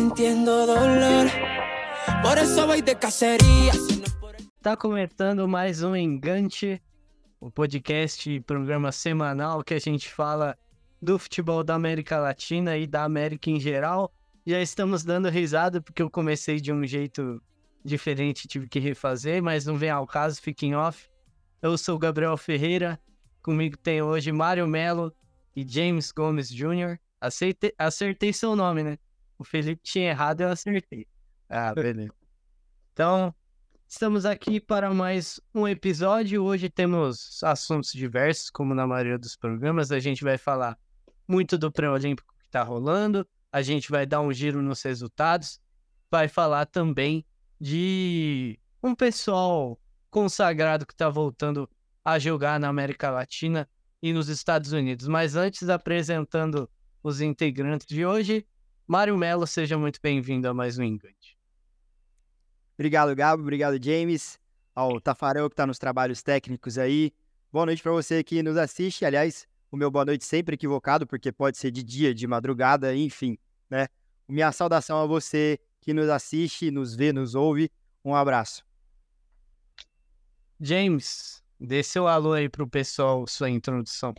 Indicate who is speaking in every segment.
Speaker 1: sintiendo dolor. Por eso voy de cacería.
Speaker 2: Tá começando mais um Engante, o podcast, programa semanal que a gente fala do futebol da América Latina e da América em geral. Já estamos dando risada porque eu comecei de um jeito diferente, tive que refazer, mas não vem ao caso, fiquem off. Eu sou o Gabriel Ferreira, comigo tem hoje Mário Melo e James Gomes Jr. Aceitei, acertei seu nome, né? O Felipe tinha errado, eu acertei. Ah, beleza. Então, estamos aqui para mais um episódio. Hoje temos assuntos diversos, como na maioria dos programas. A gente vai falar muito do pré-olímpico que está rolando. A gente vai dar um giro nos resultados. Vai falar também de um pessoal consagrado que está voltando a jogar na América Latina e nos Estados Unidos. Mas antes, apresentando os integrantes de hoje, Mário Melo, seja muito bem-vindo a mais um Engante.
Speaker 3: Obrigado, Gabo. Obrigado, James. Ao Tafarel, que está nos trabalhos técnicos aí. Boa noite para você que nos assiste. Aliás, o meu boa noite sempre equivocado, porque pode ser de dia, de madrugada, enfim, né? Minha saudação a você que nos assiste, nos vê, nos ouve. Um abraço.
Speaker 2: James, dê seu alô aí pro pessoal, sua introdução.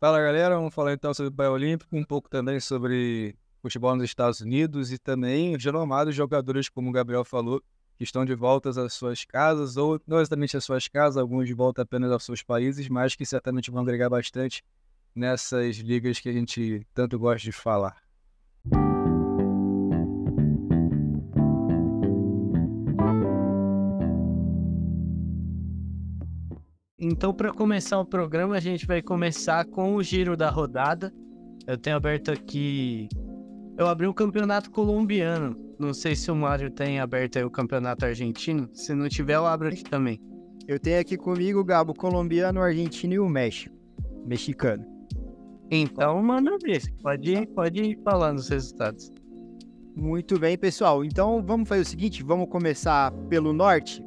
Speaker 4: Fala galera, vamos falar então sobre o Paralímpico, um pouco também sobre futebol nos Estados Unidos e também os renomados jogadores, como o Gabriel falou, que estão de volta às suas casas, ou não exatamente às suas casas, alguns de volta apenas aos seus países, mas que certamente vão agregar bastante nessas ligas que a gente tanto gosta de falar.
Speaker 2: Então, para começar o programa, a gente vai começar com o giro da rodada. Eu tenho aberto aqui. Eu abri o campeonato colombiano. Não sei se o Mário tem aberto aí o campeonato argentino. Se não tiver, eu abro aqui também.
Speaker 3: Eu tenho aqui comigo o Gabo colombiano, argentino e o México. Mexicano.
Speaker 2: Então, manda ver. Pode ir, pode ir falando os resultados.
Speaker 3: Muito bem, pessoal. Então, vamos fazer o seguinte: vamos começar pelo norte.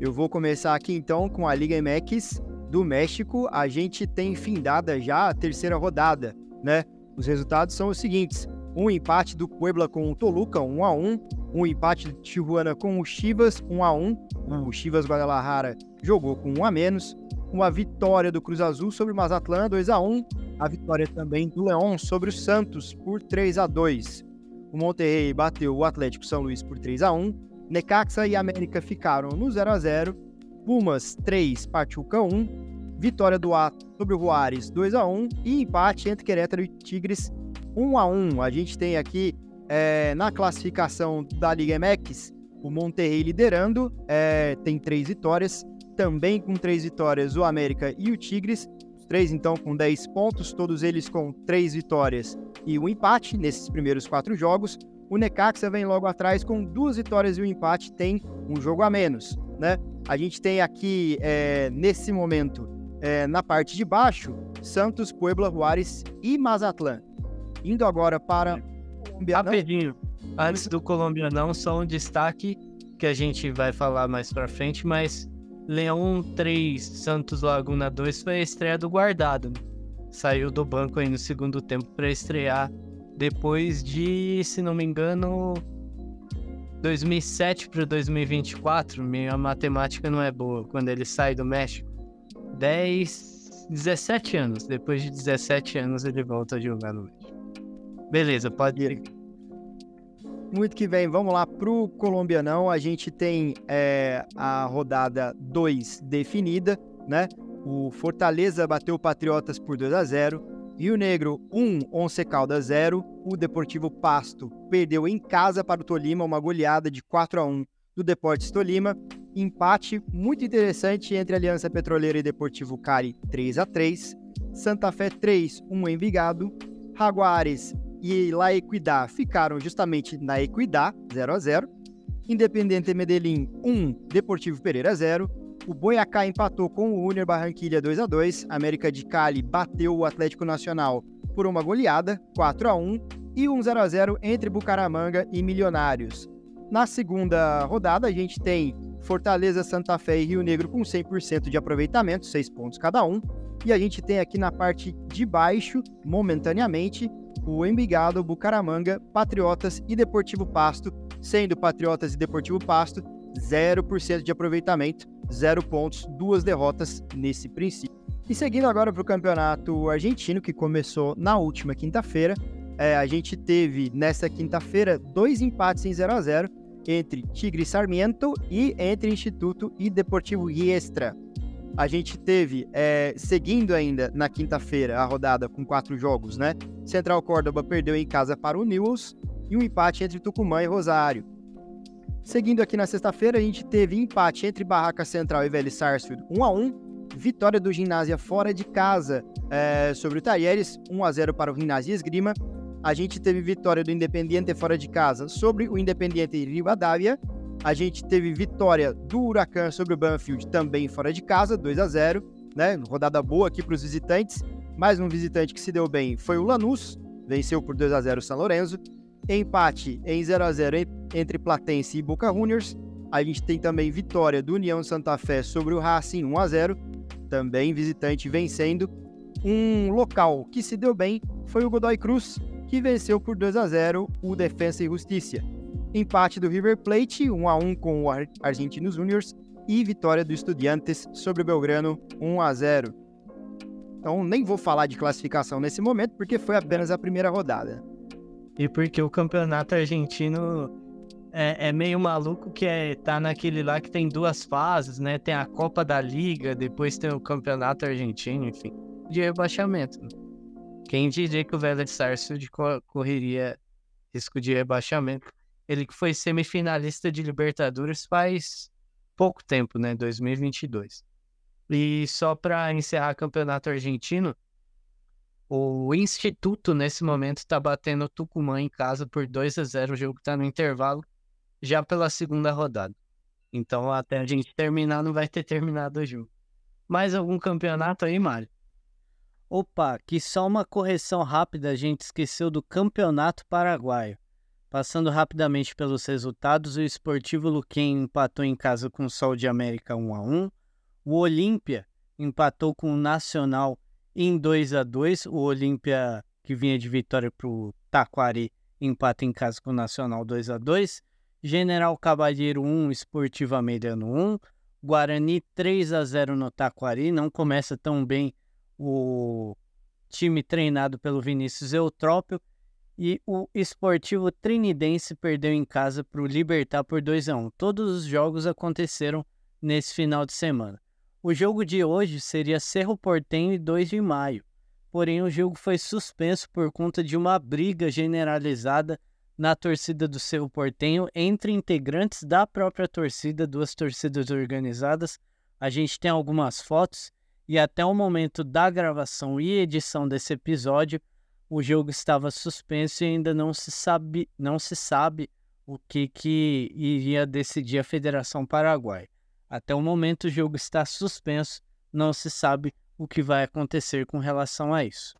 Speaker 3: Eu vou começar aqui então com a Liga MX do México. A gente tem findada já a terceira rodada, né? Os resultados são os seguintes: um empate do Puebla com o Toluca, 1 a 1, um empate do Tijuana com o Chivas, 1 a 1. O Chivas Guadalajara jogou com 1 a menos. Uma vitória do Cruz Azul sobre o Mazatlán, 2 a 1. A vitória também do Leão sobre o Santos por 3 a 2. O Monterrey bateu o Atlético São Luís por 3 a 1. Necaxa e América ficaram no 0 a 0 Pumas 3, Pachuca 1. Vitória do Ato sobre o Juárez 2 a 1 E empate entre Querétaro e Tigres 1 a 1 A gente tem aqui é, na classificação da Liga MX o Monterrey liderando, é, tem três vitórias. Também com três vitórias o América e o Tigres. Três então com 10 pontos, todos eles com três vitórias e um empate nesses primeiros quatro jogos. O Necaxa vem logo atrás com duas vitórias e um empate, tem um jogo a menos, né? A gente tem aqui, é, nesse momento, é, na parte de baixo, Santos, Puebla, Juárez e Mazatlán. Indo agora para
Speaker 2: Colombianão. Rapidinho, antes do Colombianão, só um destaque que a gente vai falar mais pra frente, mas Leão 3, Santos Laguna 2 foi a estreia do guardado. Saiu do banco aí no segundo tempo para estrear depois de, se não me engano, 2007 para 2024, minha matemática não é boa, quando ele sai do México. 10, 17 anos. Depois de 17 anos ele volta a jogar no México. Beleza, pode ir.
Speaker 3: Muito que bem, vamos lá pro colombianão. A gente tem é, a rodada 2 definida, né? O Fortaleza bateu o Patriotas por 2 a 0 Rio Negro 1, Once Caldas 0. O Deportivo Pasto perdeu em casa para o Tolima uma goleada de 4 a 1 do Deportes Tolima. Empate muito interessante entre Aliança Petroleira e Deportivo Cari 3 a 3. Santa Fé 3, 1 Envigado. Jaguares e La Equidad ficaram justamente na Equidad 0 a 0. Independente Medellín 1, Deportivo Pereira 0. O Boiacá empatou com o Unior Barranquilha 2 a 2. América de Cali bateu o Atlético Nacional por uma goleada, 4 a 1, e um 0 a 0 entre Bucaramanga e Milionários. Na segunda rodada, a gente tem Fortaleza, Santa Fé e Rio Negro com 100% de aproveitamento, 6 pontos cada um. E a gente tem aqui na parte de baixo, momentaneamente, o Embigado, Bucaramanga, Patriotas e Deportivo Pasto, sendo Patriotas e Deportivo Pasto 0% de aproveitamento, 0 pontos, duas derrotas nesse princípio. E seguindo agora para o campeonato argentino, que começou na última quinta-feira, é, a gente teve nessa quinta-feira dois empates em 0 a 0 entre Tigre Sarmiento e entre Instituto e Deportivo Iestra. A gente teve, é, seguindo ainda na quinta-feira, a rodada com quatro jogos, né? Central Córdoba perdeu em casa para o Newells e um empate entre Tucumã e Rosário. Seguindo aqui na sexta-feira, a gente teve empate entre Barraca Central e Vélez Sarsfield 1 a 1 Vitória do Ginásio fora de casa é, sobre o Talheres, 1 a 0 para o Ginásio Esgrima. A gente teve vitória do Independiente fora de casa sobre o Independiente Rivadavia. A gente teve vitória do Huracan sobre o Banfield também fora de casa, 2 a 0 né? Rodada boa aqui para os visitantes. Mais um visitante que se deu bem foi o Lanús, venceu por 2 a 0 o São Lourenço. Empate em 0 a 0 entre Platense e Boca Juniors. A gente tem também vitória do União Santa Fé sobre o Racing 1 a 0 também visitante vencendo. Um local que se deu bem foi o Godoy Cruz, que venceu por 2 a 0 o Defensa e Justiça. Empate do River Plate, 1 a 1 com o Argentinos Juniors e vitória do Estudiantes sobre o Belgrano, 1 a 0. Então nem vou falar de classificação nesse momento, porque foi apenas a primeira rodada.
Speaker 2: E porque o campeonato argentino é, é, meio maluco que é, tá naquele lá que tem duas fases, né? Tem a Copa da Liga, depois tem o Campeonato Argentino, enfim. De rebaixamento. Quem diria que o Vélez Sarsfield correria risco de rebaixamento? Ele que foi semifinalista de Libertadores faz pouco tempo, né? 2022. E só para encerrar o Campeonato Argentino, o Instituto, nesse momento, está batendo o Tucumã em casa por 2 a 0 O jogo está no intervalo já pela segunda rodada. Então, até a gente terminar, não vai ter terminado o jogo. Mais algum campeonato aí, Mário?
Speaker 5: Opa, que só uma correção rápida, a gente esqueceu do Campeonato Paraguaio. Passando rapidamente pelos resultados, o Esportivo Luquem empatou em casa com o Sol de América 1 a 1. O Olímpia empatou com o Nacional em 2 a 2. O Olímpia, que vinha de vitória para o Taquari, empata em casa com o Nacional 2 a 2. General Cabalheiro 1, Esportiva Mediano 1. Guarani 3 a 0 no Taquari. Não começa tão bem o time treinado pelo Vinícius Eutrópio. E o Esportivo Trinidense perdeu em casa para o Libertar por 2 a 1 Todos os jogos aconteceram nesse final de semana. O jogo de hoje seria Cerro Portenho e 2 de maio. Porém, o jogo foi suspenso por conta de uma briga generalizada na torcida do Cerro Portenho entre integrantes da própria torcida, duas torcidas organizadas. A gente tem algumas fotos e até o momento da gravação e edição desse episódio, o jogo estava suspenso e ainda não se sabe, não se sabe o que, que iria decidir a Federação Paraguai. Até o momento o jogo está suspenso, não se sabe o que vai acontecer com relação a isso.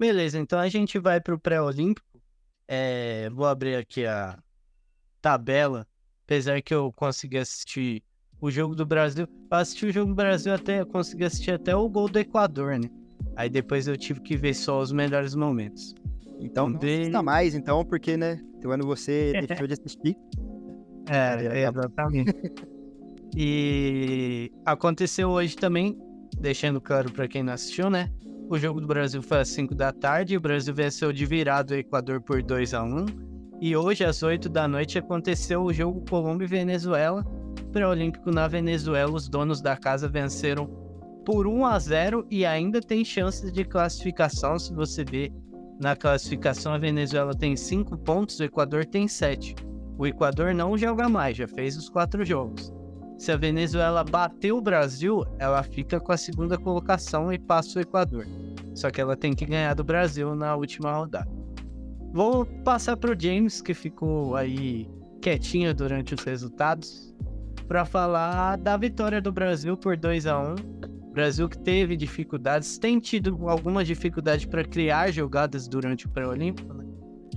Speaker 2: Beleza, então a gente vai para o pré-olímpico. É, vou abrir aqui a tabela, apesar que eu consegui assistir o jogo do Brasil. Eu assisti o jogo do Brasil até, eu consegui assistir até o gol do Equador, né? Aí depois eu tive que ver só os melhores momentos.
Speaker 3: Então não assista mais, então, porque, né, teu ano você deixou de assistir.
Speaker 2: É, exatamente. e aconteceu hoje também, deixando claro para quem não assistiu, né? O jogo do Brasil foi às 5 da tarde. O Brasil venceu de virado o Equador por 2 a 1 E hoje, às 8 da noite, aconteceu o jogo Colômbia e Venezuela. Pré-olímpico na Venezuela, os donos da casa venceram por 1 a 0 e ainda tem chances de classificação. Se você ver na classificação, a Venezuela tem 5 pontos, o Equador tem 7. O Equador não joga mais, já fez os quatro jogos. Se a Venezuela bater o Brasil, ela fica com a segunda colocação e passa o Equador. Só que ela tem que ganhar do Brasil na última rodada. Vou passar para o James, que ficou aí quietinho durante os resultados, para falar da vitória do Brasil por 2 a 1 Brasil que teve dificuldades, tem tido algumas dificuldades para criar jogadas durante o pré-olímpico, né?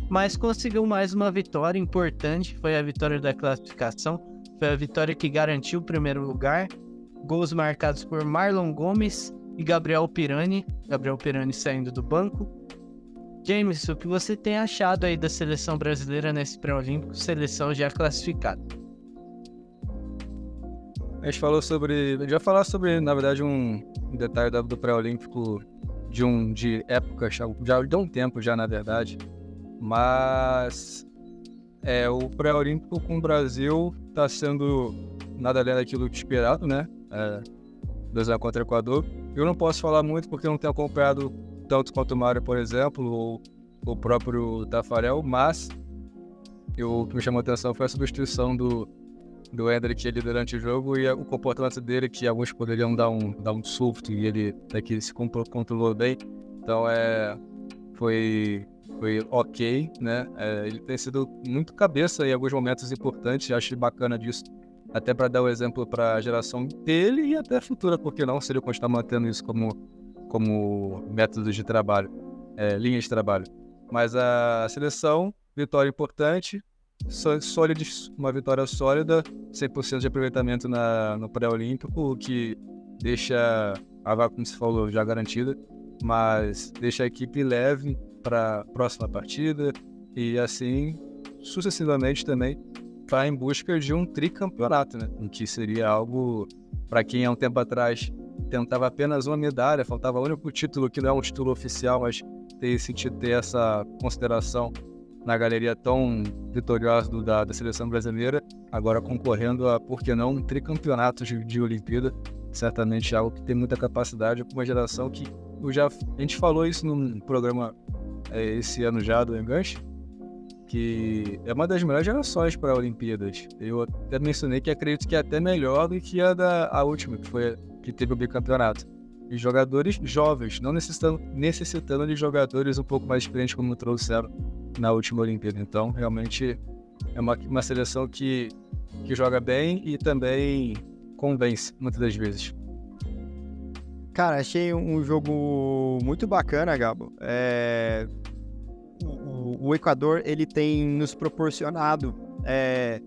Speaker 2: mas conseguiu mais uma vitória importante, foi a vitória da classificação, foi a vitória que garantiu o primeiro lugar. Gols marcados por Marlon Gomes e Gabriel Pirani, Gabriel Pirani saindo do banco. James, o que você tem achado aí da seleção brasileira nesse pré-olímpico, seleção já classificada?
Speaker 4: A gente falou sobre. Vai falar sobre, na verdade, um, detalhe do pré-olímpico de um de época, já, já de um tempo já, na verdade. Mas é, o pré-olímpico com o Brasil está sendo nada além daquilo esperado, né? É, 2 contra o Equador. Eu não posso falar muito porque eu não tenho acompanhado tanto quanto o Mário, por exemplo, ou o próprio Tafarel, mas eu, o que me chamou a atenção foi a substituição do, do Hendrick ali durante o jogo e o comportamento dele, que alguns poderiam dar um, dar um susto e ele daqui se controlou bem. Então é, foi, foi ok, né? É, ele tem sido muito cabeça em alguns momentos importantes, acho bacana disso. Até para dar o um exemplo para a geração dele e até a futura, porque não, se ele continuar mantendo isso como, como método de trabalho, é, linha de trabalho. Mas a seleção, vitória importante, sólida, uma vitória sólida, 100% de aproveitamento na, no pré-olímpico, o que deixa a vaga, como você falou, já garantida, mas deixa a equipe leve para a próxima partida e assim sucessivamente também vai em busca de um tricampeonato, né? O que seria algo para quem há um tempo atrás tentava apenas uma medalha, faltava o único título que não é um título oficial, mas ter sentido ter essa consideração na galeria tão vitoriosa do, da, da, seleção brasileira, agora concorrendo a, por que não, um tricampeonato de, de Olimpíada. Certamente algo que tem muita capacidade para uma geração que eu já, a gente falou isso num programa é, esse ano já do Enganche, que é uma das melhores gerações para Olimpíadas. Eu até mencionei que acredito que é até melhor do que a da a última, que foi que teve o bicampeonato. E jogadores jovens, não necessitando, necessitando de jogadores um pouco mais experientes como trouxeram na última Olimpíada. Então, realmente é uma, uma seleção que, que joga bem e também convence muitas das vezes.
Speaker 3: Cara, achei um jogo muito bacana, Gabo. É... O, Equador ele tem nos proporcionado é,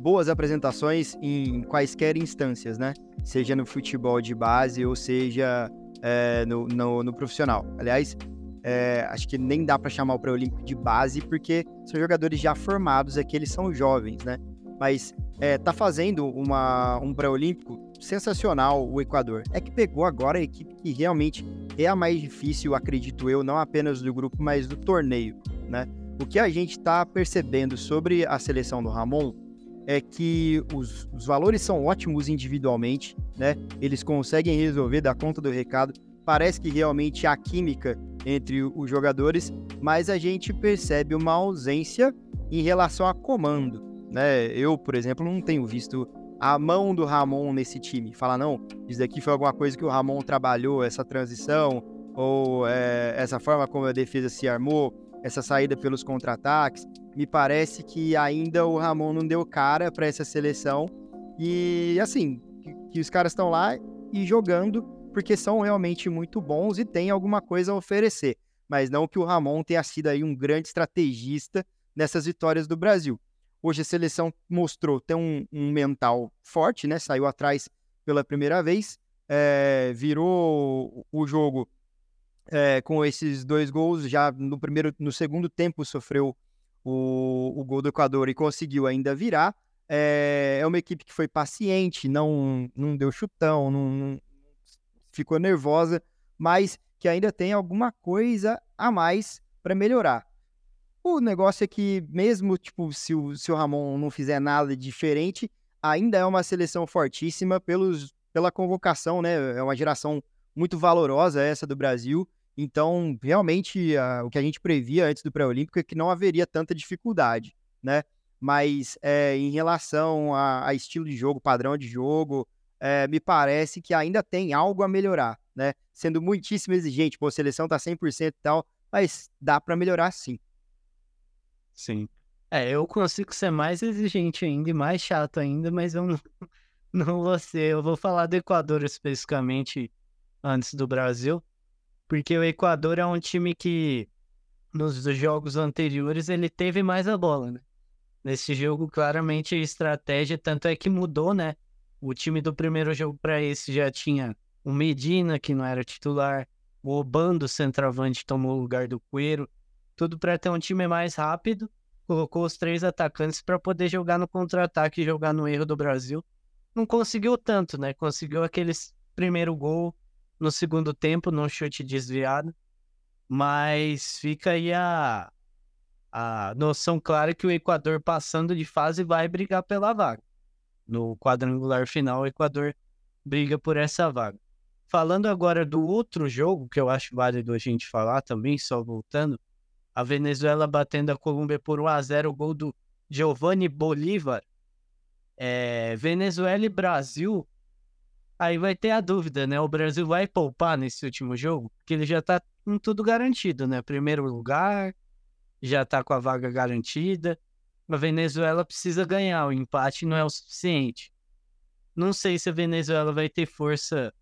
Speaker 3: boas apresentações em quaisquer instâncias, né? Seja no futebol de base ou seja é, no, no, no profissional. Aliás, é, acho que nem dá para chamar o pré-olímpico de base, porque são jogadores já formados, aqui eles são jovens, né? Mas é, tá fazendo uma, um pré-olímpico sensacional o Equador. É que pegou agora a equipe que realmente é a mais difícil, acredito eu, não apenas do grupo, mas do torneio, né? O que a gente está percebendo sobre a seleção do Ramon é que os, os valores são ótimos individualmente, né? Eles conseguem resolver, dar conta do recado. Parece que realmente há química entre os jogadores, mas a gente percebe uma ausência em relação a comando. Né? Eu, por exemplo, não tenho visto a mão do Ramon nesse time. Falar, não, isso daqui foi alguma coisa que o Ramon trabalhou, essa transição, ou é, essa forma como a defesa se armou, essa saída pelos contra-ataques. Me parece que ainda o Ramon não deu cara para essa seleção. E assim, que, que os caras estão lá e jogando porque são realmente muito bons e têm alguma coisa a oferecer. Mas não que o Ramon tenha sido aí um grande estrategista nessas vitórias do Brasil. Hoje a seleção mostrou ter um, um mental forte, né? Saiu atrás pela primeira vez, é, virou o jogo é, com esses dois gols. Já no primeiro, no segundo tempo sofreu o, o gol do Equador e conseguiu ainda virar. É, é uma equipe que foi paciente, não, não deu chutão, não, ficou nervosa, mas que ainda tem alguma coisa a mais para melhorar. O negócio é que, mesmo tipo, se o, se o Ramon não fizer nada diferente, ainda é uma seleção fortíssima pelos, pela convocação, né? É uma geração muito valorosa essa do Brasil. Então, realmente, a, o que a gente previa antes do pré-olímpico é que não haveria tanta dificuldade, né? Mas é, em relação a, a, estilo de jogo, padrão de jogo, é, me parece que ainda tem algo a melhorar, né? Sendo muitíssimo exigente, pô, a seleção tá 100% e tal, mas dá para melhorar sim.
Speaker 2: Sim. É, eu consigo ser mais exigente ainda e mais chato ainda, mas eu não, não vou ser. Eu vou falar do Equador especificamente antes do Brasil, porque o Equador é um time que nos jogos anteriores ele teve mais a bola, né? Nesse jogo, claramente a estratégia, tanto é que mudou, né? O time do primeiro jogo para esse já tinha o Medina, que não era titular, o Obando, centroavante, tomou o lugar do Coelho, tudo para ter um time mais rápido. Colocou os três atacantes para poder jogar no contra-ataque e jogar no erro do Brasil. Não conseguiu tanto, né? Conseguiu aquele primeiro gol no segundo tempo, num chute desviado. Mas fica aí a, a noção clara que o Equador, passando de fase, vai brigar pela vaga. No quadrangular final, o Equador briga por essa vaga. Falando agora do outro jogo, que eu acho válido a gente falar também, só voltando, a Venezuela batendo a Colômbia por 1x0, o gol do Giovanni Bolívar. É, Venezuela e Brasil, aí vai ter a dúvida, né? O Brasil vai poupar nesse último jogo, porque ele já tá com tudo garantido, né? Primeiro lugar, já tá com a vaga garantida. A Venezuela precisa ganhar, o empate não é o suficiente. Não sei se a Venezuela vai ter força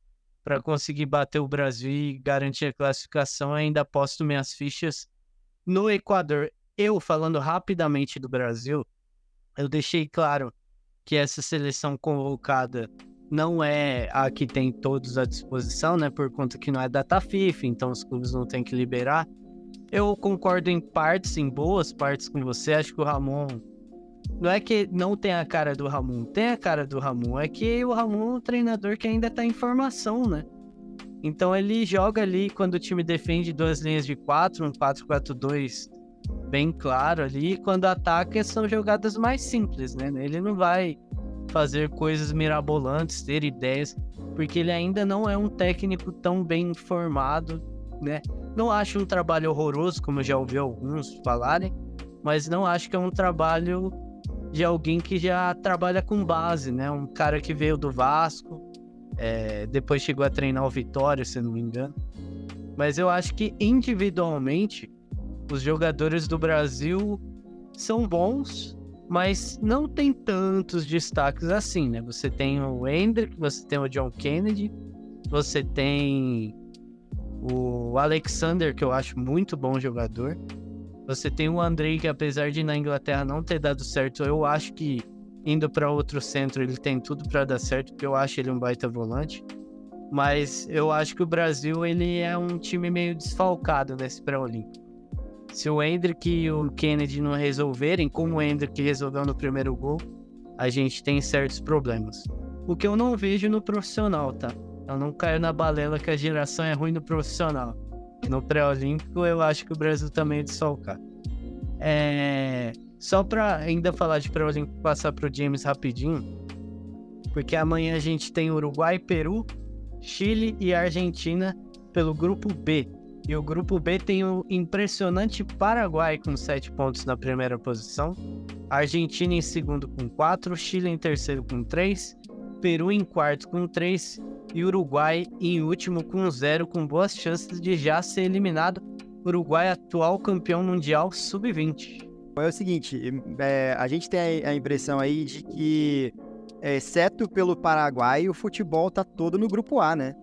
Speaker 2: para conseguir bater o Brasil e garantir a classificação. Ainda aposto minhas fichas no Equador. Eu, falando rapidamente do Brasil, eu deixei claro que essa seleção convocada não é a que tem todos à disposição, né? Por conta que não é data FIFA, então os clubes não têm que liberar. Eu concordo em partes, em boas partes com você. Acho que o Ramon. Não é que não tem a cara do Ramon, tem a cara do Ramon. É que o Ramon é um treinador que ainda tá em formação, né? Então ele joga ali quando o time defende duas linhas de quatro, um 4-4-2 bem claro ali. Quando ataca são jogadas mais simples, né? Ele não vai fazer coisas mirabolantes, ter ideias, porque ele ainda não é um técnico tão bem formado, né? Não acho um trabalho horroroso, como já ouvi alguns falarem, mas não acho que é um trabalho de alguém que já trabalha com base, né? Um cara que veio do Vasco, é, depois chegou a treinar o Vitória, se não me engano. Mas eu acho que individualmente os jogadores do Brasil são bons, mas não tem tantos destaques assim, né? Você tem o Hendrick, você tem o John Kennedy, você tem o Alexander, que eu acho muito bom jogador. Você tem o Andrei, que apesar de na Inglaterra não ter dado certo, eu acho que indo para outro centro ele tem tudo para dar certo, porque eu acho ele um baita volante. Mas eu acho que o Brasil ele é um time meio desfalcado nesse pré-olímpico. Se o Hendrick e o Kennedy não resolverem, como o Hendrick resolveu no primeiro gol, a gente tem certos problemas. O que eu não vejo no profissional, tá? Eu não caio na balela que a geração é ruim no profissional. No pré-olímpico, eu acho que o Brasil também é desfalcado. É... Só para ainda falar de pré-olímpico, passar pro James rapidinho. Porque amanhã a gente tem Uruguai, Peru, Chile e Argentina pelo grupo B. E o grupo B tem o impressionante Paraguai com 7 pontos na primeira posição, Argentina em segundo com 4, Chile em terceiro com 3, Peru em quarto com 3 e Uruguai em último com 0, com boas chances de já ser eliminado. Uruguai atual campeão mundial sub-20.
Speaker 3: É o seguinte, é, a gente tem a impressão aí de que, exceto pelo Paraguai, o futebol tá todo no grupo A, né?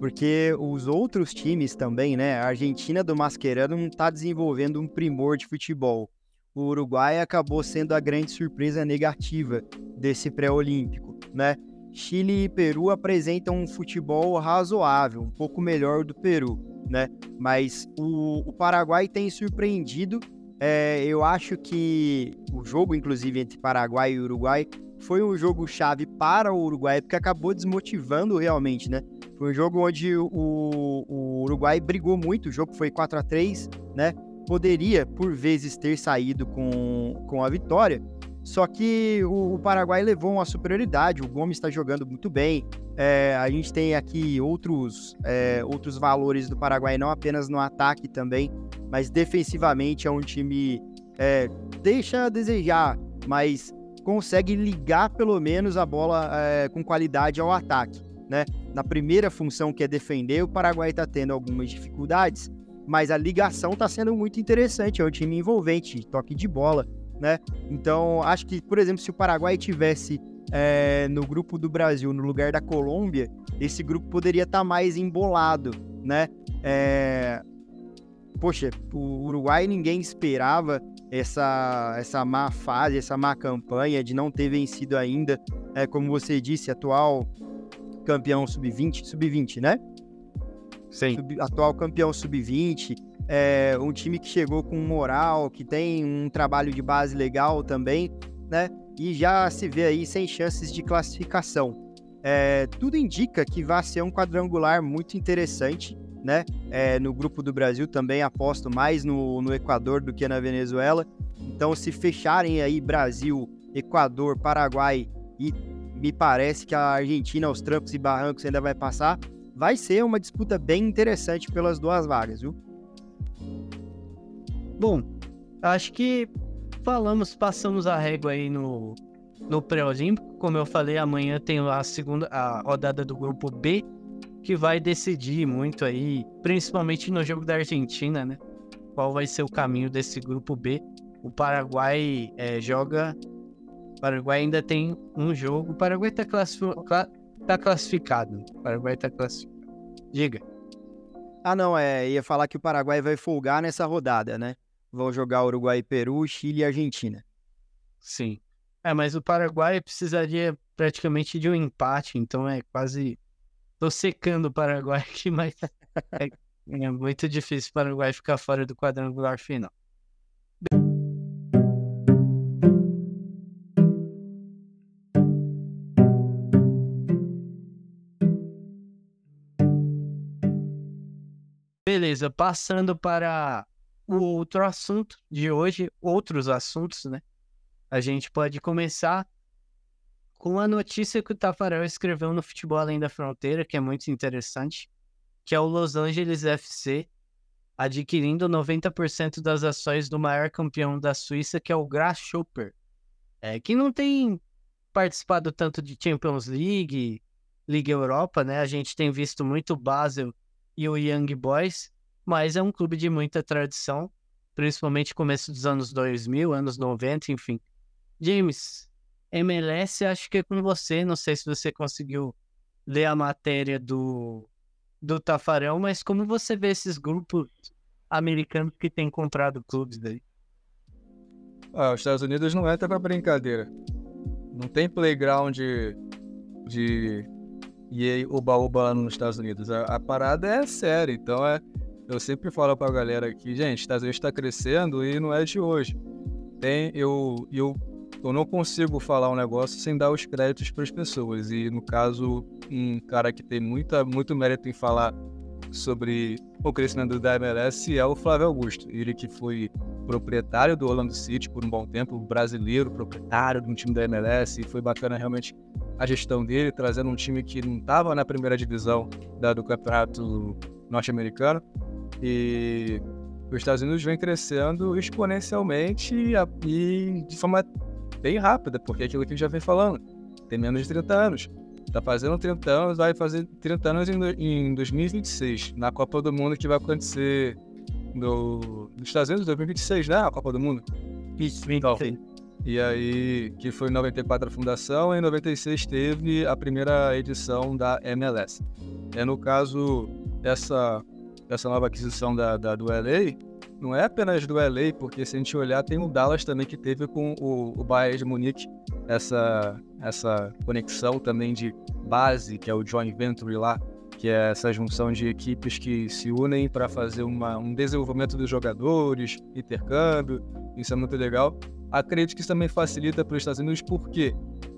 Speaker 3: Porque os outros times também, né? A Argentina do Mascherano não está desenvolvendo um primor de futebol. O Uruguai acabou sendo a grande surpresa negativa desse pré-olímpico, né? Chile e Peru apresentam um futebol razoável, um pouco melhor do Peru, né? Mas o, o Paraguai tem surpreendido. É, eu acho que o jogo, inclusive, entre Paraguai e Uruguai foi um jogo chave para o Uruguai, porque acabou desmotivando realmente, né? Foi um jogo onde o, o Uruguai brigou muito, o jogo foi 4 a 3 né? Poderia, por vezes, ter saído com, com a vitória, só que o, o Paraguai levou uma superioridade, o Gomes está jogando muito bem. É, a gente tem aqui outros, é, outros valores do Paraguai, não apenas no ataque também, mas defensivamente é um time é, deixa a desejar, mas consegue ligar pelo menos a bola é, com qualidade ao ataque. Né? Na primeira função que é defender, o Paraguai está tendo algumas dificuldades, mas a ligação está sendo muito interessante. É um time envolvente, toque de bola, né? Então, acho que, por exemplo, se o Paraguai tivesse é, no grupo do Brasil no lugar da Colômbia, esse grupo poderia estar tá mais embolado, né? É... poxa, o Uruguai ninguém esperava essa, essa má fase, essa má campanha de não ter vencido ainda, é, como você disse, atual campeão sub-20, sub-20, né?
Speaker 2: Sim.
Speaker 3: Sub, atual campeão sub-20, é, um time que chegou com moral, que tem um trabalho de base legal também, né? E já se vê aí sem chances de classificação. É, tudo indica que vai ser um quadrangular muito interessante, né? É, no grupo do Brasil também aposto mais no, no Equador do que na Venezuela. Então, se fecharem aí Brasil, Equador, Paraguai e me parece que a Argentina, aos trancos e barrancos, ainda vai passar, vai ser uma disputa bem interessante pelas duas vagas, viu?
Speaker 2: Bom, acho que falamos, passamos a régua aí no, no pré-olímpico. Como eu falei, amanhã tem a segunda a rodada do grupo B, que vai decidir muito aí, principalmente no jogo da Argentina, né? Qual vai ser o caminho desse grupo B? O Paraguai é, joga. O Paraguai ainda tem um jogo. O Paraguai classifi... tá classificado. O Paraguai está classificado. Diga.
Speaker 3: Ah, não, é. Ia falar que o Paraguai vai folgar nessa rodada, né? Vão jogar Uruguai, Peru, Chile e Argentina.
Speaker 2: Sim. É, mas o Paraguai precisaria praticamente de um empate, então é quase. Tô secando o Paraguai aqui, mas é, é muito difícil o Paraguai ficar fora do quadrangular final. Beleza, passando para o outro assunto de hoje, outros assuntos, né? A gente pode começar com a notícia que o Tafarel escreveu no Futebol Além da Fronteira, que é muito interessante, que é o Los Angeles FC adquirindo 90% das ações do maior campeão da Suíça, que é o Grasshopper, é, que não tem participado tanto de Champions League, Liga Europa, né? A gente tem visto muito o Basel e o Young Boys, mas é um clube de muita tradição, principalmente começo dos anos 2000, anos 90, enfim. James, MLS acho que é com você, não sei se você conseguiu ler a matéria do, do Tafarel, mas como você vê esses grupos americanos que têm comprado clubes daí?
Speaker 4: Ah, os Estados Unidos não entra pra brincadeira. Não tem playground de, de EA oba-oba lá nos Estados Unidos. A, a parada é séria, então é eu sempre falo pra galera aqui, gente, Estados Unidos está crescendo e não é de hoje. Tem, eu, eu, eu não consigo falar um negócio sem dar os créditos para as pessoas. E no caso, um cara que tem muita, muito mérito em falar sobre o crescimento da MLS é o Flávio Augusto. Ele que foi proprietário do Orlando City por um bom tempo, brasileiro, proprietário de um time da MLS, e foi bacana realmente a gestão dele, trazendo um time que não estava na primeira divisão da, do campeonato norte-americano. E os Estados Unidos vem crescendo exponencialmente e de forma bem rápida, porque é aquilo que a gente já vem falando, tem menos de 30 anos. Tá fazendo 30 anos, vai fazer 30 anos em, em 2026, na Copa do Mundo que vai acontecer no, nos Estados Unidos, 2026, né? A Copa do Mundo.
Speaker 2: Isso, então.
Speaker 4: E aí, que foi em 94 a fundação, e em 96 teve a primeira edição da MLS. É no caso, essa essa nova aquisição da, da, do LA, não é apenas do LA, porque se a gente olhar, tem o Dallas também que teve com o, o Bayern de Munique essa, essa conexão também de base, que é o joint venture lá, que é essa junção de equipes que se unem para fazer uma, um desenvolvimento dos jogadores, intercâmbio, isso é muito legal. Acredito que isso também facilita para os Estados Unidos, por quê?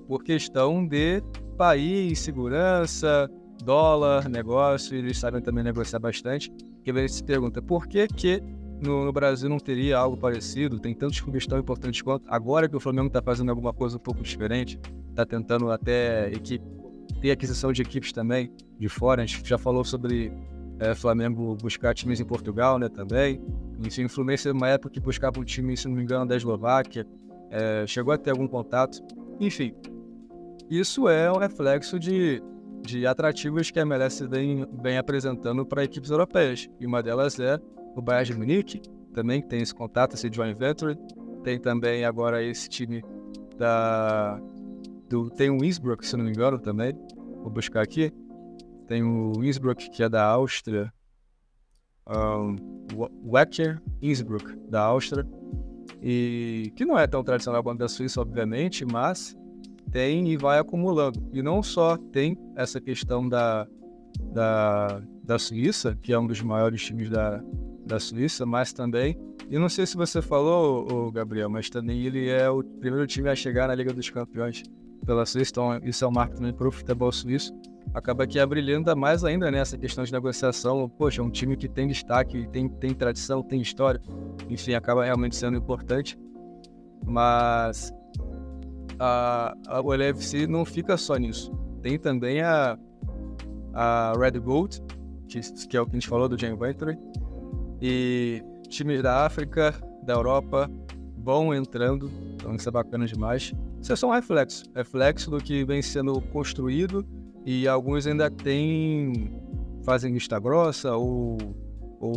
Speaker 4: Por questão de país, segurança, dólar, negócio, eles sabem também negociar bastante. Que a gente se pergunta, por que que no, no, Brasil não teria algo parecido? Tem tantos clubes tão importantes quanto. Agora que o Flamengo está fazendo alguma coisa um pouco diferente, está tentando até equipe, ter aquisição de equipes também de fora. A gente já falou sobre é, Flamengo buscar times em Portugal, né, também. Enfim, o Fluminense uma época que buscava um time, se não me engano, da Eslováquia. É, chegou a ter algum contato. Enfim, isso é um reflexo de de atrativos que a MLS vem, vem apresentando para equipes europeias. E uma delas é o Bayern de Munique, também que tem esse contato, esse joint venture. Tem também agora esse time da... Do, tem o Innsbruck, se não me engano, também. Vou buscar aqui. Tem o Innsbruck, que é da Áustria. um, Wacker Innsbruck, da Áustria, e que não é tão tradicional quanto a Suíça, obviamente, mas tem e vai acumulando. E não só tem essa questão da, da, da Suíça, que é um dos maiores times da, da Suíça, mas também, e não sei se você falou, Gabriel, mas também ele é o primeiro time a chegar na Liga dos Campeões pela Suíça, então isso é um marco também para o futebol suíço. Acaba que abrilhanta mais ainda nessa questão de negociação. Poxa, é um time que tem destaque, tem, tem tradição, tem história, enfim, acaba realmente sendo importante. Mas a, a, o LFC não fica só nisso. Tem também a, a Red Gold, que, que é o que a gente falou do Jane Venture, e times da África, da Europa vão entrando, então isso é bacana demais. Isso é só um reflexo, reflexo do que vem sendo construído e alguns ainda têm, fazem vista grossa ou, ou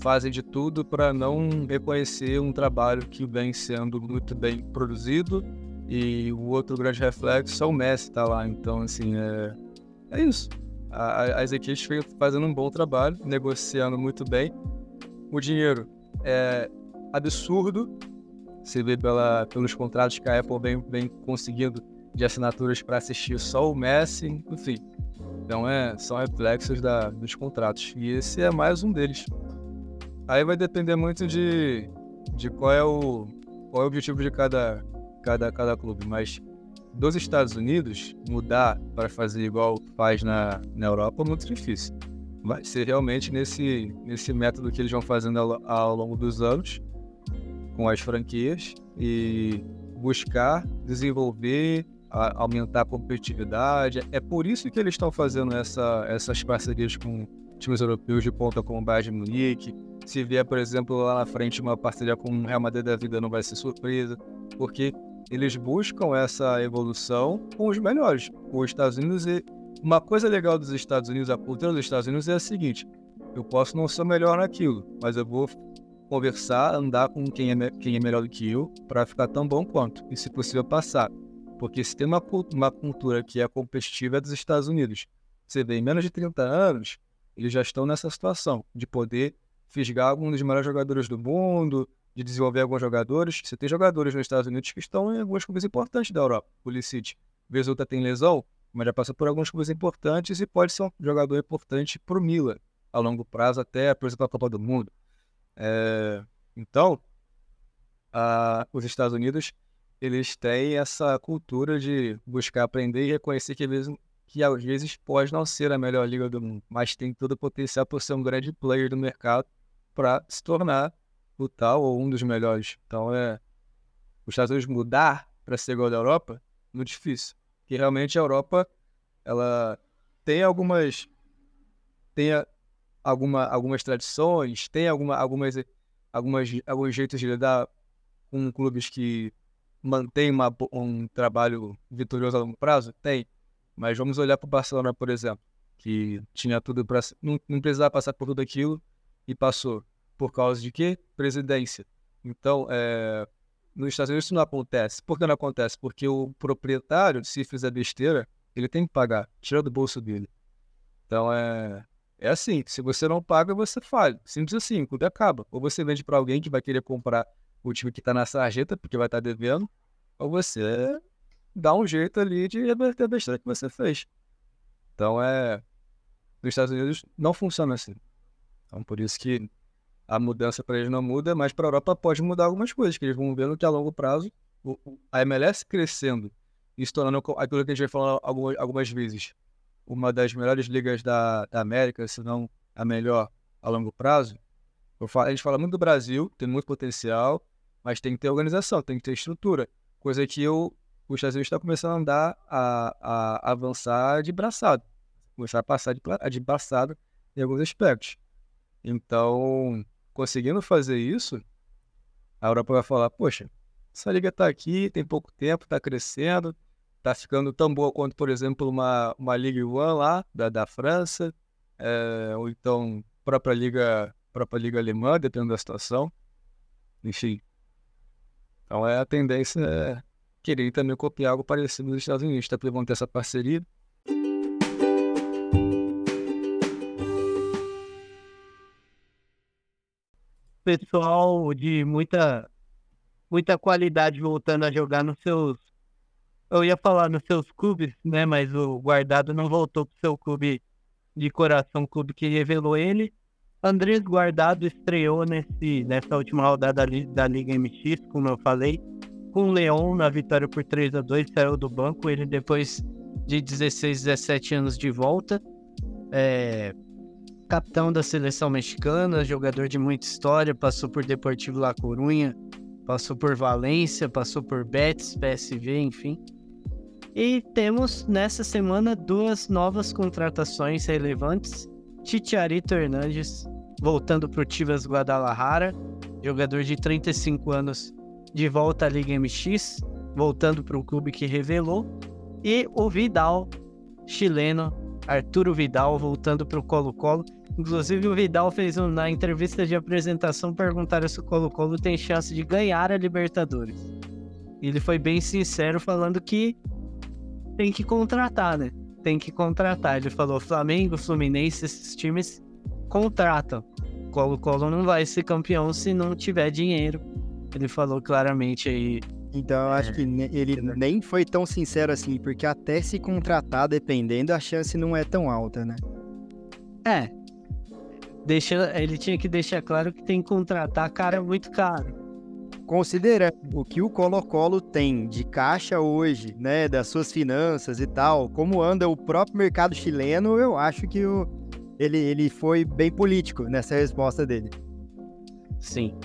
Speaker 4: fazem de tudo para não reconhecer um trabalho que vem sendo muito bem produzido e o outro grande reflexo é o Messi tá lá. Então, assim, é, é isso. A, as equipes fazendo um bom trabalho, negociando muito bem. O dinheiro é absurdo. Você vê pela, pelos contratos que a Apple vem, vem conseguindo de assinaturas para assistir só o Messi, enfim. Então, é, são reflexos da, dos contratos. E esse é mais um deles. Aí vai depender muito de, de qual, é o, qual é o objetivo de cada, cada, cada clube, mas dos Estados Unidos, mudar para fazer igual faz na, na Europa é muito difícil. Vai ser realmente nesse, nesse método que eles vão fazendo ao, ao longo dos anos, com as franquias, e buscar desenvolver, a, aumentar a competitividade. É por isso que eles estão fazendo essa, essas parcerias com times europeus de ponta como o Bayern de Munique. Se vier, por exemplo, lá na frente uma parceria com o Real Madrid da vida, não vai ser surpresa, porque eles buscam essa evolução com os melhores, os Estados Unidos. E uma coisa legal dos Estados Unidos, a cultura dos Estados Unidos é a seguinte: eu posso não ser melhor naquilo, mas eu vou conversar, andar com quem é, quem é melhor do que eu, para ficar tão bom quanto, e se possível passar. Porque se tem uma, uma cultura que é competitiva é dos Estados Unidos. Você vê, em menos de 30 anos, eles já estão nessa situação de poder fisgar alguns dos melhores jogadores do mundo, de desenvolver alguns jogadores. Você tem jogadores nos Estados Unidos que estão em alguns clubes importantes da Europa. O Licite, vez outra tem lesão, mas já passou por alguns clubes importantes e pode ser um jogador importante para o Milan a longo prazo, até, por exemplo, a Copa do Mundo. É... Então, a... os Estados Unidos eles têm essa cultura de buscar aprender e reconhecer que, que às vezes pode não ser a melhor liga do mundo, mas tem todo o potencial para ser um grande player do mercado para se tornar o tal ou um dos melhores. Então é os Estados Unidos mudar para ser igual da Europa, muito difícil. Porque realmente a Europa ela tem algumas tem alguma, algumas tradições, tem alguma, algumas, algumas, alguns jeitos de lidar com clubes que mantêm uma, um trabalho vitorioso a longo prazo? Tem. Mas vamos olhar para o Barcelona, por exemplo, que tinha tudo para. Não, não precisava passar por tudo aquilo e passou. Por causa de quê? Presidência. Então, é, nos Estados Unidos isso não acontece. Por que não acontece? Porque o proprietário, se fizer besteira, ele tem que pagar, tira do bolso dele. Então, é, é assim, se você não paga, você falha. Simples assim, o clube acaba. Ou você vende para alguém que vai querer comprar o time que está na sarjeta, porque vai estar tá devendo, ou você dá um jeito ali de reverter a besteira que você fez. Então, é... Nos Estados Unidos não funciona assim. Então, por isso que a mudança para eles não muda, mas para a Europa pode mudar algumas coisas, que eles vão vendo que a longo prazo a MLS crescendo e se tornando aquilo que a gente vai falar algumas, algumas vezes, uma das melhores ligas da, da América, se não a melhor a longo prazo. Falo, a gente fala muito do Brasil, tem muito potencial, mas tem que ter organização, tem que ter estrutura, coisa que eu, os Estados está começando a andar, a, a, a, avançar de braçado, começar a passar de, de braçado em alguns aspectos. Então, conseguindo fazer isso, a Europa vai falar: poxa, essa liga está aqui, tem pouco tempo, está crescendo, está ficando tão boa quanto, por exemplo, uma, uma Liga One lá, da, da França, é, ou então própria liga, própria liga alemã, dependendo da situação. Enfim. Então é a tendência é querer também copiar algo parecido nos Estados Unidos, tá? Porque vão ter essa parceria
Speaker 2: pessoal de muita, muita qualidade voltando a jogar nos seus. Eu ia falar nos seus clubes, né? Mas o guardado não voltou pro seu clube de coração, clube que revelou ele. Andrés Guardado estreou nesse, nessa última rodada da Liga MX, como eu falei, com o Leão na vitória por 3 a 2 saiu do banco. Ele depois de 16, 17 anos de volta. É, capitão da seleção mexicana, jogador de muita história, passou por Deportivo La Corunha, passou por Valência, passou por Betis, PSV, enfim. E temos nessa semana duas novas contratações relevantes. Titiarito Hernandes voltando para o Tivas Guadalajara, jogador de 35 anos de volta à Liga MX, voltando para o clube que revelou. E o Vidal, chileno, Arturo Vidal, voltando para o Colo-Colo. Inclusive, o Vidal fez um, na entrevista de apresentação perguntaram se o Colo-Colo tem chance de ganhar a Libertadores. Ele foi bem sincero falando que tem que contratar, né? Tem que contratar. Ele falou: Flamengo, Fluminense, esses times contratam. Colo-Colo não vai ser campeão se não tiver dinheiro. Ele falou claramente aí.
Speaker 3: Então eu acho é, que ele nem foi tão sincero assim, porque até se contratar, dependendo, a chance não é tão alta, né?
Speaker 2: É, deixa, ele tinha que deixar claro que tem que contratar cara muito caro.
Speaker 3: Considerando o que o Colo-Colo tem de caixa hoje, né, das suas finanças e tal, como anda o próprio mercado chileno, eu acho que o, ele, ele foi bem político nessa resposta dele.
Speaker 2: Sim.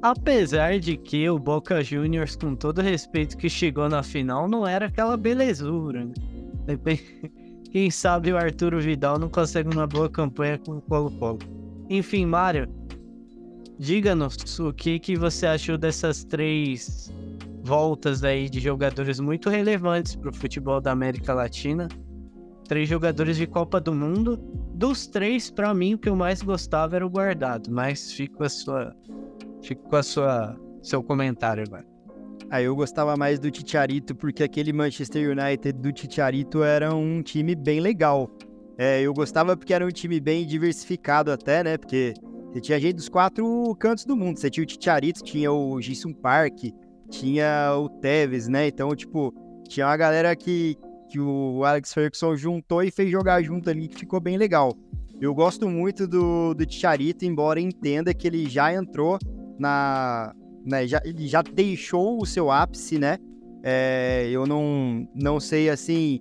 Speaker 2: Apesar de que o Boca Juniors, com todo respeito que chegou na final, não era aquela belezura. Né? Quem sabe o Arturo Vidal não consegue uma boa campanha com o Colo-Colo. Enfim, Mário, diga-nos o que, que você achou dessas três voltas aí de jogadores muito relevantes para o futebol da América Latina. Três jogadores de Copa do Mundo. Dos três, para mim, o que eu mais gostava era o guardado, mas fico com a sua, fico com a sua, seu comentário agora.
Speaker 3: Aí eu gostava mais do Titiarito, porque aquele Manchester United do Titiarito era um time bem legal. É, eu gostava porque era um time bem diversificado até, né? Porque você tinha gente dos quatro cantos do mundo. Você tinha o Titiarito, tinha o Jason Park, tinha o Tevez, né? Então, tipo, tinha uma galera que, que o Alex Ferguson juntou e fez jogar junto ali, que ficou bem legal. Eu gosto muito do, do Titiarito, embora entenda que ele já entrou na, né, já, ele já deixou o seu ápice, né? É, eu não, não sei, assim,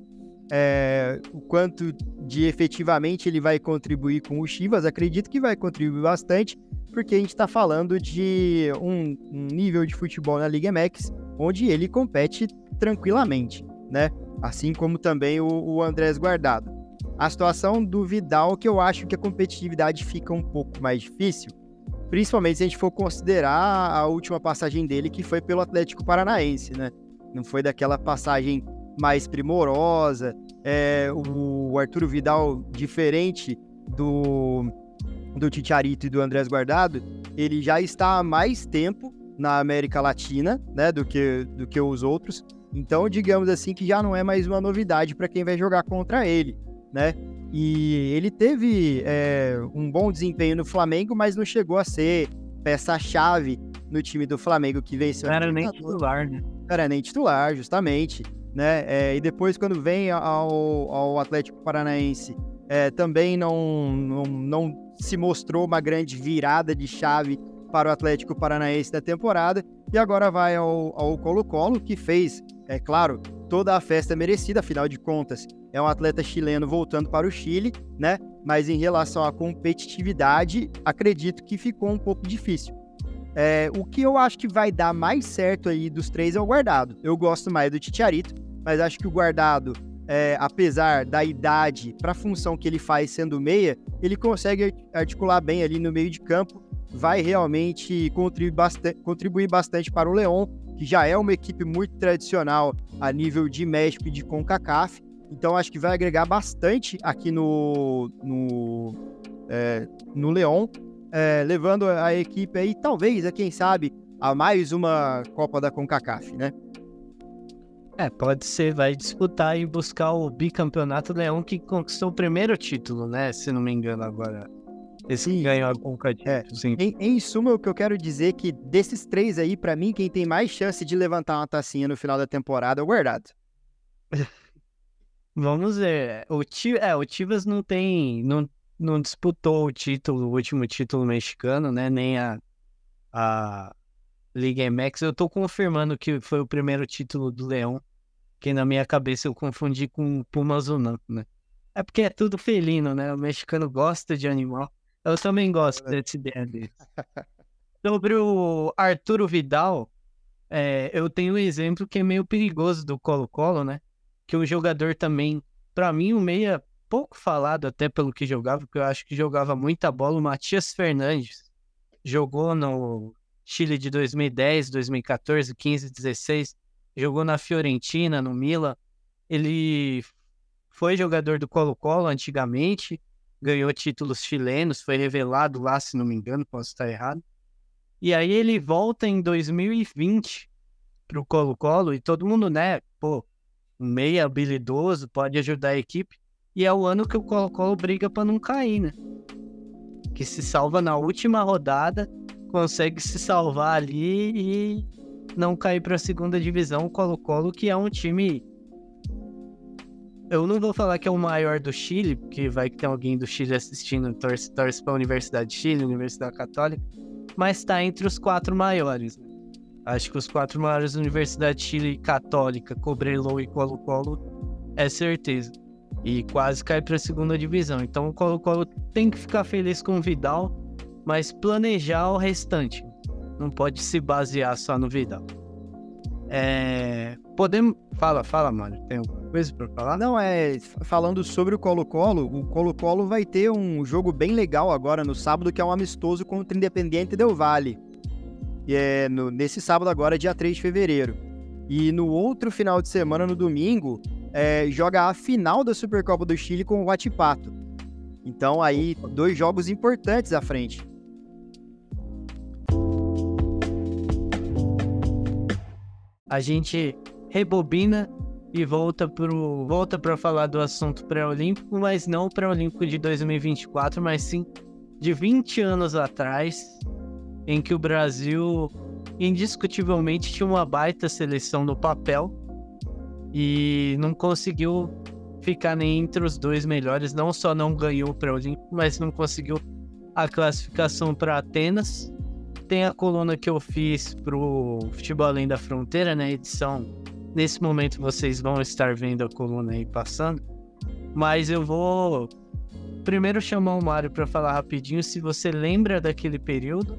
Speaker 3: é, o quanto de efetivamente ele vai contribuir com o Chivas. Acredito que vai contribuir bastante, porque a gente está falando de um, um, nível de futebol na Liga MX, onde ele compete tranquilamente, né? Assim como também o, o Andrés Guardado. A situação do Vidal, que eu acho que a competitividade fica um pouco mais difícil, Principalmente se a gente for considerar a última passagem dele, que foi pelo Atlético Paranaense, né? Não foi daquela passagem mais primorosa. É, o Arturo Vidal, diferente do, do Titiarito e do Andrés Guardado, ele já está há mais tempo na América Latina, né, do que, do que os outros. Então, digamos assim, que já não é mais uma novidade para quem vai jogar contra ele, né? E ele teve é, um bom desempenho no Flamengo, mas não chegou a ser peça-chave no time do Flamengo que venceu.
Speaker 2: Não era nem titular, né?
Speaker 3: Não era nem titular, justamente. Né? É, e depois, quando vem ao, ao Atlético Paranaense, é, também não, não, não se mostrou uma grande virada de chave para o Atlético Paranaense da temporada. E agora vai ao Colo-Colo, que fez, é claro, toda a festa merecida, afinal de contas, é um atleta chileno voltando para o Chile, né? Mas em relação à competitividade, acredito que ficou um pouco difícil. É, o que eu acho que vai dar mais certo aí dos três é o guardado. Eu gosto mais do Titiarito, mas acho que o guardado, é, apesar da idade para a função que ele faz sendo meia, ele consegue articular bem ali no meio de campo, vai realmente contribuir bastante, contribuir bastante para o Leão, que já é uma equipe muito tradicional a nível de México e de CONCACAF, então acho que vai agregar bastante aqui no, no, é, no Leão, é, levando a equipe aí, talvez, a quem sabe, a mais uma Copa da CONCACAF, né?
Speaker 2: É, pode ser, vai disputar e buscar o bicampeonato Leão que conquistou o primeiro título, né? Se não me engano agora. Esse
Speaker 3: Sim.
Speaker 2: que ganhou a Conca
Speaker 3: É.
Speaker 2: Sim.
Speaker 3: Em, em suma, o que eu quero dizer é que desses três aí, pra mim, quem tem mais chance de levantar uma tacinha no final da temporada é o Guardado.
Speaker 2: Vamos ver. O, Ti- é, o Chivas não tem. Não, não disputou o título, o último título mexicano, né? Nem a, a Liga MX. Eu tô confirmando que foi o primeiro título do Leão. Que na minha cabeça eu confundi com o Pumas Unam, né? É porque é tudo felino, né? O mexicano gosta de animal. Eu também gosto dessa ideia dele. Sobre o Arturo Vidal, é, eu tenho um exemplo que é meio perigoso do Colo-Colo, né? que um jogador também, pra mim, o meia pouco falado até pelo que jogava, porque eu acho que jogava muita bola, o Matias Fernandes jogou no Chile de 2010, 2014, 15, 16, jogou na Fiorentina, no Milan. Ele foi jogador do Colo-Colo antigamente, ganhou títulos chilenos, foi revelado lá, se não me engano, posso estar errado. E aí ele volta em 2020 pro Colo-Colo e todo mundo, né, pô, um meia habilidoso, pode ajudar a equipe. E é o ano que o Colo-Colo briga para não cair, né? Que se salva na última rodada, consegue se salvar ali e não cair para a segunda divisão. O Colo-Colo, que é um time. Eu não vou falar que é o maior do Chile, porque vai que tem alguém do Chile assistindo, torce, torce para a Universidade de Chile, Universidade Católica, mas está entre os quatro maiores. Né? Acho que os quatro maiores Universidade de Chile Católica, Cobreloa e Colo-Colo é certeza. E quase cai para a segunda divisão. Então o Colo-Colo tem que ficar feliz com o Vidal, mas planejar o restante. Não pode se basear só no Vidal. É... Podemos. Fala, fala, Mário. Tem alguma coisa para falar?
Speaker 3: Não, é. Falando sobre o Colo-Colo, o Colo-Colo vai ter um jogo bem legal agora no sábado, que é um amistoso contra o Independiente Del Valle. E é no- nesse sábado agora, dia 3 de fevereiro. E no outro final de semana, no domingo, é, joga a final da Supercopa do Chile com o Huachipato. Então aí, dois jogos importantes à frente.
Speaker 2: A gente rebobina e volta volta para falar do assunto pré-olímpico, mas não o pré-olímpico de 2024, mas sim de 20 anos atrás, em que o Brasil indiscutivelmente tinha uma baita seleção no papel e não conseguiu ficar nem entre os dois melhores, não só não ganhou o pré-olímpico, mas não conseguiu a classificação para Atenas tem a coluna que eu fiz pro Futebol Além da Fronteira, né? Edição. Nesse momento vocês vão estar vendo a coluna aí passando. Mas eu vou primeiro chamar o Mário para falar rapidinho se você lembra daquele período,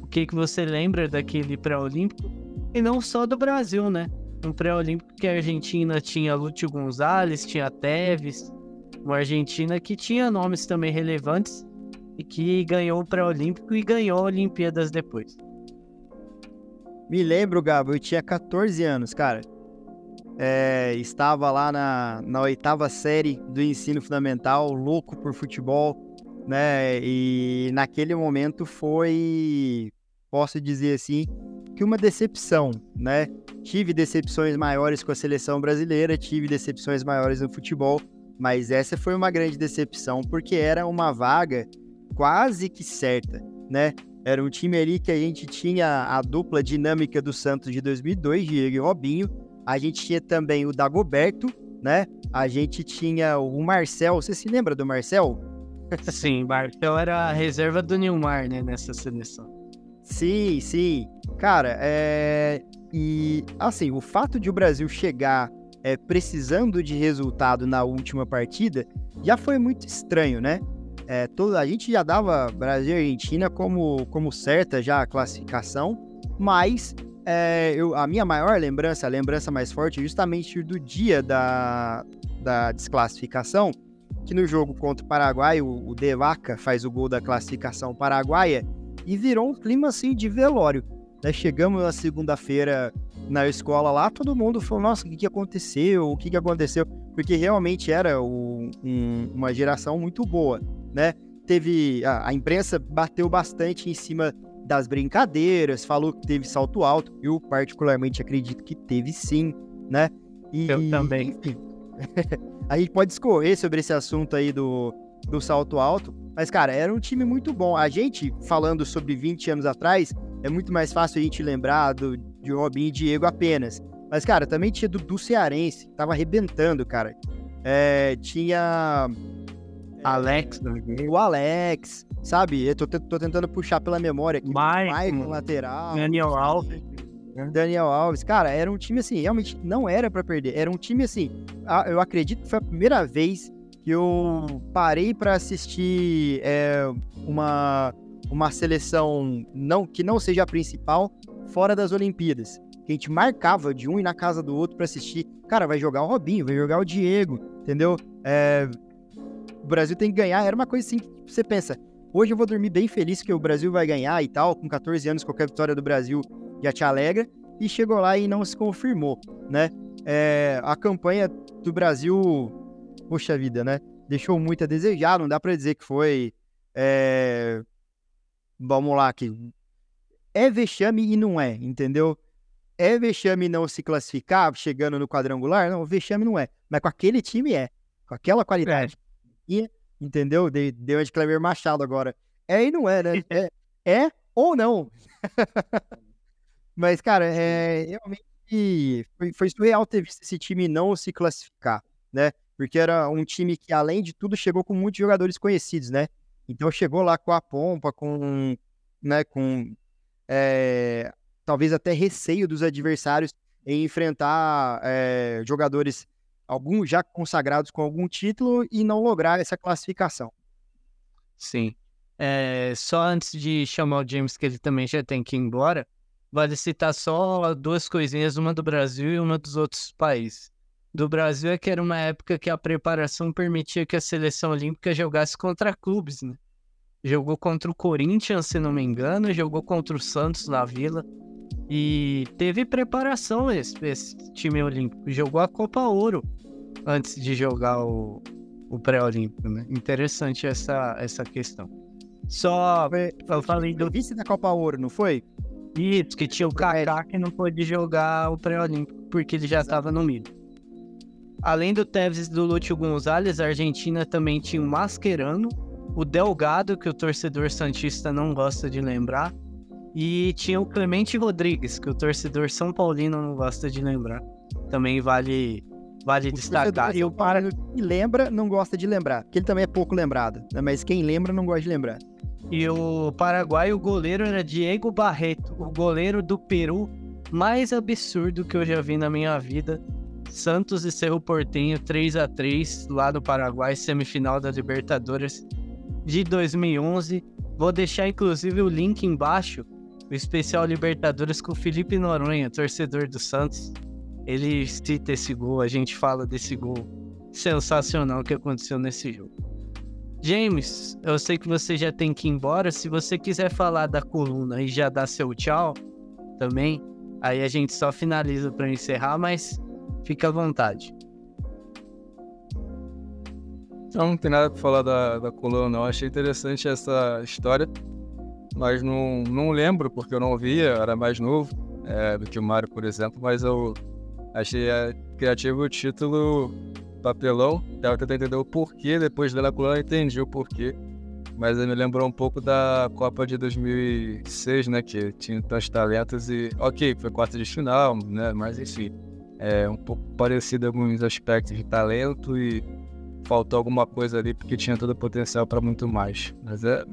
Speaker 2: o que, que você lembra daquele pré-olímpico, e não só do Brasil, né? Um pré-olímpico que a Argentina tinha Lúcio Gonzalez, tinha Teves, uma Argentina que tinha nomes também relevantes e que ganhou o pré-olímpico e ganhou Olimpíadas depois.
Speaker 3: Me lembro, Gabo, eu tinha 14 anos, cara. É, estava lá na, na oitava série do ensino fundamental, louco por futebol, né? E naquele momento foi, posso dizer assim, que uma decepção, né? Tive decepções maiores com a seleção brasileira, tive decepções maiores no futebol, mas essa foi uma grande decepção porque era uma vaga quase que certa, né? Era um time ali que a gente tinha a dupla dinâmica do Santos de 2002, Diego e Robinho. A gente tinha também o Dagoberto, né? A gente tinha o Marcel. Você se lembra do Marcel?
Speaker 2: Sim, Bartel era a reserva do Nilmar, né, nessa seleção.
Speaker 3: Sim, sim. Cara, é. E, assim, o fato de o Brasil chegar é, precisando de resultado na última partida já foi muito estranho, né? É, todo, a gente já dava Brasil e Argentina como, como certa já a classificação, mas é, eu, a minha maior lembrança, a lembrança mais forte, é justamente do dia da, da desclassificação, que no jogo contra o Paraguai, o, o De Vaca faz o gol da classificação paraguaia e virou um clima assim de velório. Né? Chegamos na segunda-feira na escola lá, todo mundo falou: Nossa, o que, que aconteceu? O que, que aconteceu? Porque realmente era o, um, uma geração muito boa, né? Teve. A, a, imprensa bateu bastante em cima das brincadeiras, falou que teve salto alto. Eu, particularmente, acredito que teve sim, né?
Speaker 2: E, Eu também.
Speaker 3: Enfim, a gente pode escorrer sobre esse assunto aí do, do salto alto. Mas, cara, era um time muito bom. A gente, falando sobre 20 anos atrás, é muito mais fácil a gente lembrar do, de Robinho e Diego apenas. Mas, cara, também tinha do, do Cearense, tava arrebentando, cara. É, tinha.
Speaker 2: Alex,
Speaker 3: O Alex, sabe? Eu tô, tô tentando puxar pela memória aqui.
Speaker 2: Maicon,
Speaker 3: Maicon lateral.
Speaker 2: Daniel Alves.
Speaker 3: Daniel Alves. Cara, era um time assim, realmente não era pra perder. Era um time assim. Eu acredito que foi a primeira vez que eu parei pra assistir é, uma, uma seleção não, que não seja a principal fora das Olimpíadas. Que a gente marcava de um ir na casa do outro pra assistir. Cara, vai jogar o Robinho, vai jogar o Diego, entendeu? É, o Brasil tem que ganhar. Era uma coisa assim que você pensa. Hoje eu vou dormir bem feliz que o Brasil vai ganhar e tal. Com 14 anos, qualquer vitória do Brasil já te alegra. E chegou lá e não se confirmou, né? É, a campanha do Brasil, poxa vida, né? Deixou muito a desejar. Não dá pra dizer que foi. é, Vamos lá aqui. É vexame e não é, entendeu? É vexame não se classificar chegando no quadrangular? Não, vexame não é. Mas com aquele time é. Com aquela qualidade. Entendeu? Deu uma de Cleber Machado agora. É e não é, né? É, é ou não. Mas, cara, é, realmente foi, foi surreal ter visto esse time não se classificar, né? Porque era um time que, além de tudo, chegou com muitos jogadores conhecidos, né? Então chegou lá com a pompa, com, né, com é, talvez até receio dos adversários em enfrentar é, jogadores, alguns já consagrados com algum título e não lograr essa classificação.
Speaker 2: Sim. É, só antes de chamar o James, que ele também já tem que ir embora, vale citar só duas coisinhas, uma do Brasil e uma dos outros países. Do Brasil é que era uma época que a preparação permitia que a seleção olímpica jogasse contra clubes, né? Jogou contra o Corinthians, se não me engano, jogou contra o Santos na Vila. E teve preparação esse, esse time olímpico. Jogou a Copa Ouro antes de jogar o, o pré-olímpico, né? Interessante essa, essa questão. Só
Speaker 3: Foi,
Speaker 2: eu falei do
Speaker 3: vice da Copa Ouro, não foi?
Speaker 2: isso, que tinha o Kaká que não pôde jogar o pré-olímpico porque ele já estava no milho. Além do Tevez e do Lúcio Gonzalez, a Argentina também tinha o Mascherano, o Delgado, que o torcedor santista não gosta de lembrar, e tinha o Clemente Rodrigues, que o torcedor são paulino não gosta de lembrar. Também vale vale
Speaker 3: O
Speaker 2: destacar. E
Speaker 3: São Paulo que lembra, não gosta de lembrar. Porque ele também é pouco lembrado. Né? Mas quem lembra, não gosta de lembrar.
Speaker 2: E o Paraguai, o goleiro era Diego Barreto, o goleiro do Peru mais absurdo que eu já vi na minha vida. Santos e Cerro Portenho 3 a 3 lá no Paraguai, semifinal da Libertadores de 2011. Vou deixar inclusive o link embaixo, o especial Libertadores com o Felipe Noronha, torcedor do Santos. Ele cita esse gol, a gente fala desse gol sensacional que aconteceu nesse jogo. James, eu sei que você já tem que ir embora. Se você quiser falar da coluna e já dar seu tchau também, aí a gente só finaliza para encerrar, mas fica à vontade.
Speaker 4: Então, não tem nada pra falar da, da coluna, não. Achei interessante essa história, mas não, não lembro, porque eu não via, era mais novo é, do que o Mário, por exemplo, mas eu achei criativo o título papelão. Tava tentando entender o porquê, depois de ler a coluna eu entendi o porquê. Mas ele me lembrou um pouco da Copa de 2006, né? Que tinha tantos talentos e... Ok, foi quarta de final, né? Mas enfim, é um pouco parecido em alguns aspectos de talento e faltou alguma coisa ali porque tinha todo o potencial para muito mais. Mas é,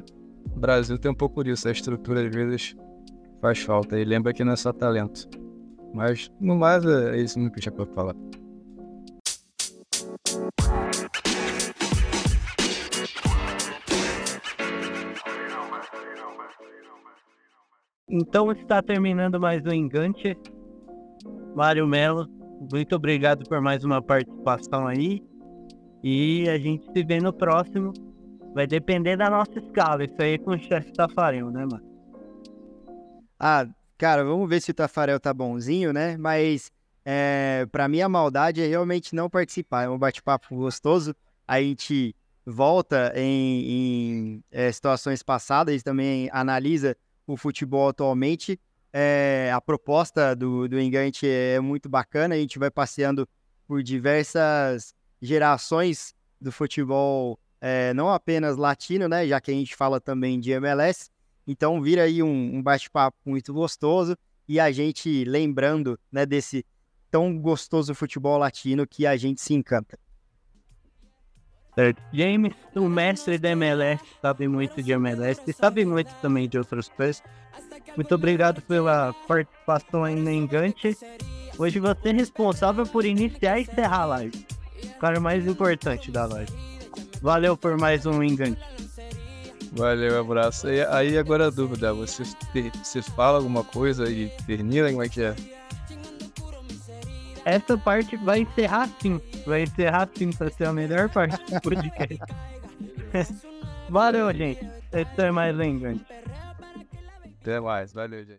Speaker 4: o Brasil tem um pouco disso, a estrutura às vezes faz falta. E lembra que não é só talento. Mas no mais é isso mesmo que eu tinha pra falar.
Speaker 2: Então está terminando mais um Engante. Mário Melo, muito obrigado por mais uma participação aí. E a gente se vê no próximo. Vai depender da nossa escala. Isso aí é com o chefe Tafarel, né, mano?
Speaker 3: Ah, cara, vamos ver se o Tafarel tá bonzinho, né? Mas é, para mim a maldade é realmente não participar. É um bate-papo gostoso. A gente volta em, em, é, situações passadas e também analisa o futebol atualmente. É, a proposta do, do Engante é muito bacana. A gente vai passeando por diversas gerações do futebol é, não apenas latino, né? Já que a gente fala também de MLS. Então vira aí um, um bate-papo muito gostoso e a gente lembrando né, desse tão gostoso futebol latino que a gente se encanta.
Speaker 2: James, o mestre da MLS, sabe muito de MLS e sabe muito também de outras coisas. Muito obrigado pela participação aí no Engante. Hoje você é responsável por iniciar e encerrar a live. O cara mais importante da live. Valeu por mais um Engante.
Speaker 4: Valeu, abraço. E aí agora a dúvida, vocês, vocês falam alguma coisa e termina, como é que é?
Speaker 2: Essa parte vai encerrar sim. Vai encerrar sim pra ser a melhor parte do podcast. Valeu, gente. Esse é mais um Engante.
Speaker 4: Até mais, valeu, gente.